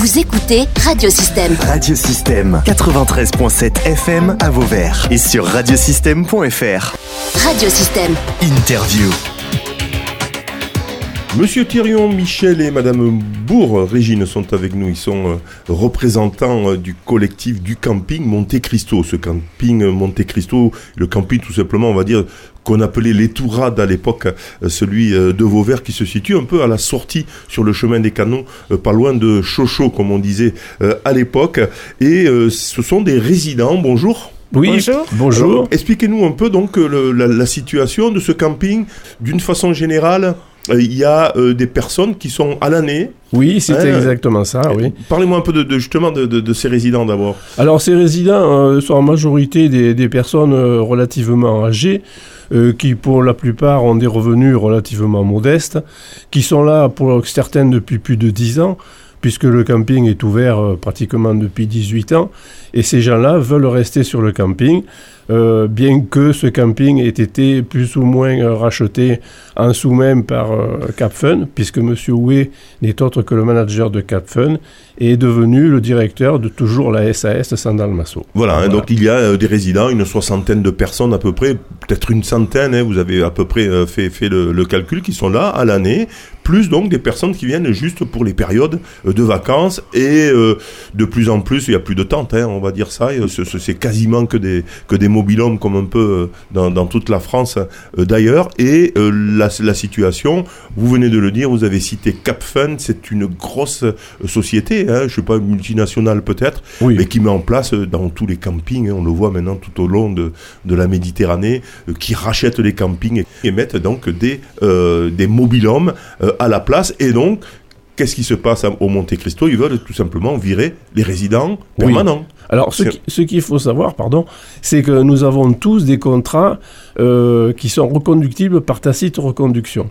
Vous écoutez Radiosystème. Radiosystème 93.7 FM à Vauvert et sur radiosystème.fr. Radiosystème. Interview. Monsieur Thirion, Michel et Madame Bourg, Régine sont avec nous. Ils sont euh, représentants euh, du collectif du camping Monte Cristo. Ce camping euh, Monte Cristo, le camping tout simplement, on va dire, qu'on appelait les Tourades à l'époque, celui de Vauvert qui se situe un peu à la sortie sur le chemin des canons, pas loin de Chocho comme on disait à l'époque. Et ce sont des résidents. Bonjour. Oui, bonjour. Expliquez-nous un peu donc la, la situation de ce camping d'une façon générale. Euh, il y a euh, des personnes qui sont à l'année. Oui, c'est hein, exactement ça, oui. Parlez-moi un peu de, justement de, ces résidents d'abord. Alors ces résidents euh, sont en majorité des, personnes relativement âgées, qui pour la plupart ont des revenus relativement modestes, qui sont là pour certaines depuis plus de 10 ans, puisque le camping est ouvert pratiquement depuis 18 ans, et ces gens-là veulent rester sur le camping. Euh, bien que ce camping ait été plus ou moins euh, racheté en sous-même par euh, CapFun, puisque M. Houé n'est autre que le manager de CapFun et est devenu le directeur de toujours la SAS Sandal-Masso. Voilà, hein, donc il y a des résidents, une soixantaine de personnes à peu près, peut-être une centaine, hein, vous avez à peu près fait, fait le, calcul, qui sont là à l'année, plus donc des personnes qui viennent juste pour les périodes de vacances et de plus en plus, il y a plus de tentes, hein, on va dire ça, c'est quasiment que des, que des mobil comme un peu euh, dans, toute la France euh, d'ailleurs. Et euh, la, situation, vous venez de le dire, vous avez cité CapFun, c'est une grosse société, hein, je ne sais pas, multinationale peut-être, mais qui met en place dans tous les campings, hein, on le voit maintenant tout au long de, de la Méditerranée, qui rachète les campings et, mettent donc des, des mobilhomes à la place. Et donc, qu'est-ce qui se passe au Monte Cristo? Ils veulent tout simplement virer les résidents permanents. Alors, ce qu'il faut savoir, pardon, c'est que nous avons tous des contrats euh, qui sont reconductibles par tacite reconduction.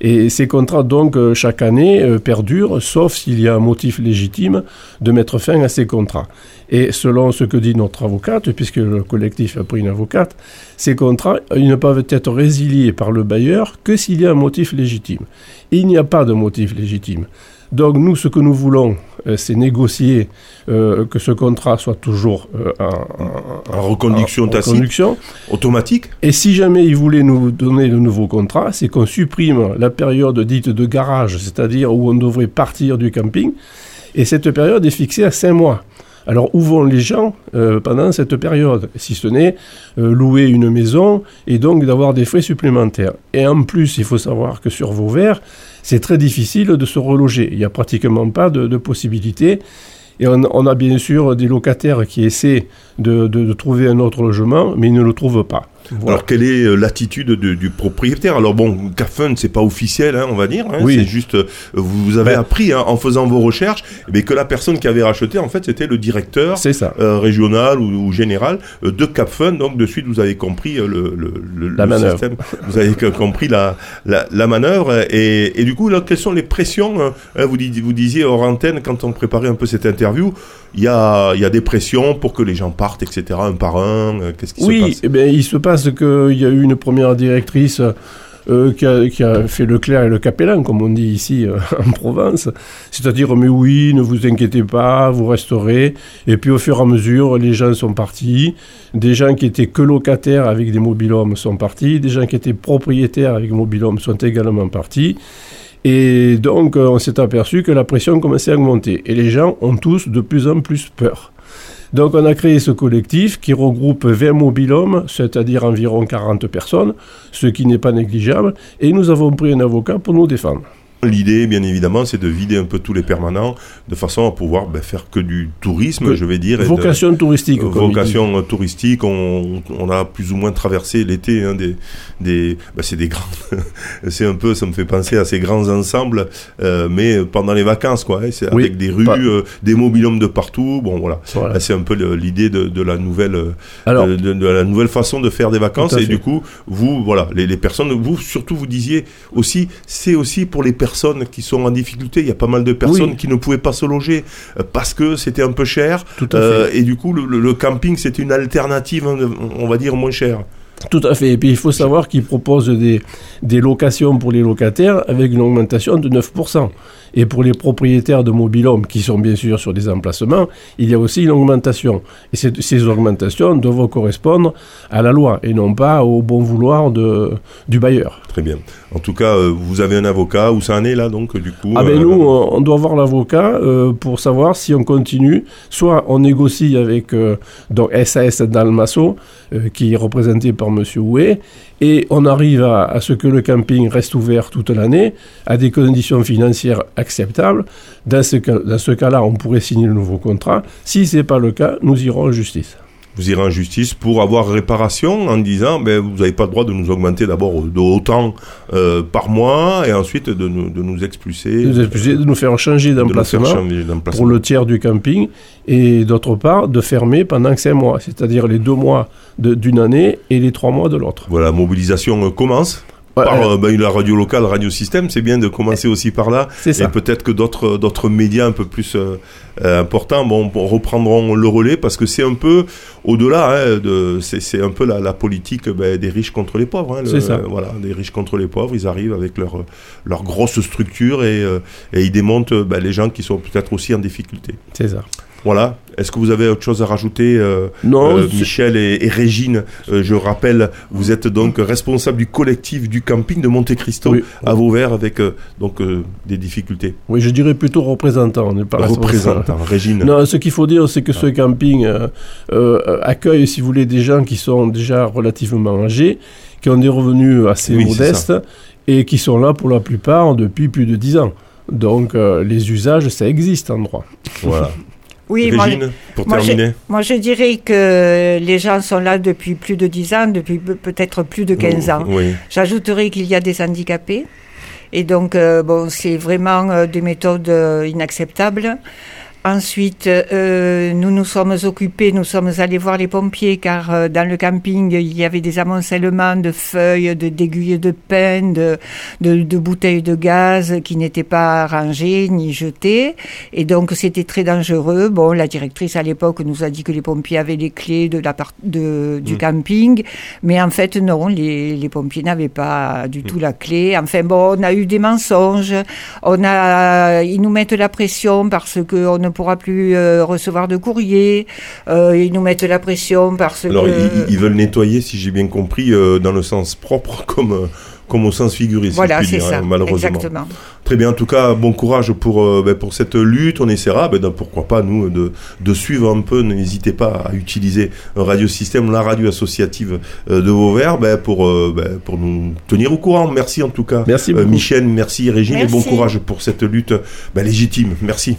Et ces contrats, donc, euh, chaque année, euh, perdurent, sauf s'il y a un motif légitime de mettre fin à ces contrats. Et selon ce que dit notre avocate, puisque le collectif a pris une avocate, ces contrats, ils ne peuvent être résiliés par le bailleur que s'il y a un motif légitime. il n'y a pas de motif légitime. Donc nous, ce que nous voulons, c'est négocier euh, que ce contrat soit toujours euh, en, reconduction tacite, automatique. Et si jamais ils voulaient nous donner de nouveaux contrats, c'est qu'on supprime la période dite de garage, c'est-à-dire où on devrait partir du camping. Et cette période est fixée à 5 mois. Alors où vont les gens pendant cette période? Si ce n'est louer une maison et donc d'avoir des frais supplémentaires. Et en plus, il faut savoir que sur Vauvert, c'est très difficile de se reloger. Il n'y a pratiquement pas de, de possibilités. Et on, a bien sûr des locataires qui essaient de, trouver un autre logement, mais ils ne le trouvent pas. Alors, quelle est euh, l'attitude du propriétaire? Alors, bon, CAFUN, c'est pas officiel, hein, on va dire. Hein, oui. C'est juste, euh, vous avez appris hein, en faisant vos recherches mais que la personne qui avait racheté, en fait, c'était le directeur euh, régional ou, général de CAFUN. Donc, de suite, vous avez compris le, le, système. Vous avez compris la, la, manœuvre. Et, du coup, là, quelles sont les pressions vous, vous disiez hors antenne, quand on préparait un peu cette interview, il y a, y a des pressions pour que les gens partent, etc., un par un Qu'est-ce qui se passe? Oui, eh il se passe qu'il y a eu une première directrice euh, qui, a, qui, a, fait le clair et le capellan, comme on dit ici euh, en Provence. C'est-à-dire, mais oui, ne vous inquiétez pas, vous resterez. Et puis, au fur et à mesure, les gens sont partis. Des gens qui étaient que locataires avec des mobilhomes sont partis. Des gens qui étaient propriétaires avec mobilhomes sont également partis. Et donc, on s'est aperçu que la pression commençait à augmenter. Et les gens ont tous de plus en plus peur. Donc on a créé ce collectif qui regroupe 20 mobilhommes, c'est-à-dire environ 40 personnes, ce qui n'est pas négligeable, et nous avons pris un avocat pour nous défendre. L'idée, bien évidemment, c'est de vider un peu tous les permanents de façon à pouvoir ben, faire que du tourisme, je vais dire. Vocation touristique. vocation touristique. On, a plus ou moins traversé l'été hein, des, des ben, c'est des grands, c'est un peu, ça me fait penser à ces grands ensembles, euh, mais pendant les vacances, quoi. Hein, c'est avec des rues, euh, des mobilhomes de partout. Bon, voilà. C'est un peu l'idée de, la nouvelle, euh, de, la nouvelle façon de faire des vacances. Et du coup, vous, voilà, les, les personnes, vous surtout, vous disiez aussi, c'est aussi pour les personnes personnes qui sont en difficulté. Il y a pas mal de personnes qui ne pouvaient pas se loger euh, parce que c'était un peu cher. Euh, et du coup, le, camping, c'était une alternative, hein, on va dire, moins chère. Tout à fait. Et puis il faut savoir qu'ils proposent des, des, locations pour les locataires avec une augmentation de 9%. Et pour les propriétaires de mobilhomes qui sont bien sûr sur des emplacements, il y a aussi une augmentation. Et ces, augmentations doivent correspondre à la loi et non pas au bon vouloir de, du bailleur. Très bien. En tout cas, euh, vous avez un avocat, où ça en est là donc du coup Ah ben euh, nous, on doit voir l'avocat euh, pour savoir si on continue. Soit on négocie avec euh, donc SAS Dalmasso, qui est représenté par Monsieur Houet, et on arrive à, à ce que le camping reste ouvert toute l'année à des conditions financières acceptables. Dans ce, cas- dans ce cas-là, on pourrait signer le nouveau contrat. Si ce n'est pas le cas, nous irons en justice. Vous irez en justice pour avoir réparation en disant ben, vous n'avez pas le droit de nous augmenter d'abord de autant euh, par mois et ensuite de nous, de nous expulser, De nous excuser, de nous faire changer d'emplacement. pour le tiers du camping et d'autre part de fermer pendant 5 mois, c'est-à-dire les deux mois de- d'une année et les trois mois de l'autre. Voilà, la mobilisation commence. Ouais, par euh, euh, ben, la radio locale, Radio Système, c'est bien de commencer aussi par là. Et peut-être que d'autres d'autres médias un peu plus euh, euh, importants bon, reprendront le relais parce que c'est un peu au-delà hein, de c'est un peu la, la politique ben, des riches contre les pauvres. Hein, le- ça. euh, voilà, des riches contre les pauvres. Ils arrivent avec leur leur grosse structure et, euh, et ils démontent euh, ben, les gens qui sont peut-être aussi en difficulté. C'est ça. Voilà. Est-ce que vous avez autre chose à rajouter euh, Non, euh, Michel et, et Régine, euh, je rappelle, vous êtes donc responsable du collectif du camping de Monte Cristo Oui. à Vauvert avec euh, donc des difficultés. oui, je dirais plutôt représentant, on n'est pas. Représentant, Régine. Non, ce qu'il faut dire, c'est que ce camping accueille, si vous voulez, des gens qui sont déjà relativement âgés, qui ont des revenus assez Oui, modestes et qui sont là pour la plupart depuis plus de 10 ans. Donc les usages, ça existe en droit. Voilà. Oui, moi, pour moi, terminer. moi je dirais que les gens sont là depuis plus de 10 ans, depuis pe- peut-être plus de 15 ans. Oui. J'ajouterai qu'il y a des handicapés. Et donc, euh, bon, c'est vraiment euh, des méthodes euh, inacceptables. Ensuite, euh, nous nous sommes occupés, nous sommes allés voir les pompiers car euh, dans le camping, il y avait des amoncellements de feuilles, de d'aiguilles de pin, de, de, de bouteilles de gaz qui n'étaient pas rangées ni jetées. Et donc, c'était très dangereux. Bon, la directrice à l'époque nous a dit que les pompiers avaient les clés de la part- de, du Mm. camping. Mais en fait, non, les, les pompiers n'avaient pas du tout la clé. Enfin, bon, on a eu des mensonges. On a, ils nous mettent la pression parce qu'on ne pourra plus euh, recevoir de courrier. Euh, ils nous mettent la pression parce Alors, que... ils, ils veulent nettoyer, si j'ai bien compris, euh, dans le sens propre comme, comme au sens figuré, si voilà, je puis c'est dire, ça. hein, malheureusement. Exactement. Très bien, en tout cas, bon courage pour, euh, ben, pour cette lutte. On essaiera, ben, de- pourquoi pas, nous, de, de suivre un peu. N'hésitez pas à utiliser un radiosystème, la radio associative euh, de Vauvert, ben, pour, euh, ben, pour nous tenir au courant. Merci en tout cas. Merci Euh, beaucoup. Michel, merci Régine et bon courage pour cette lutte ben, légitime. Merci.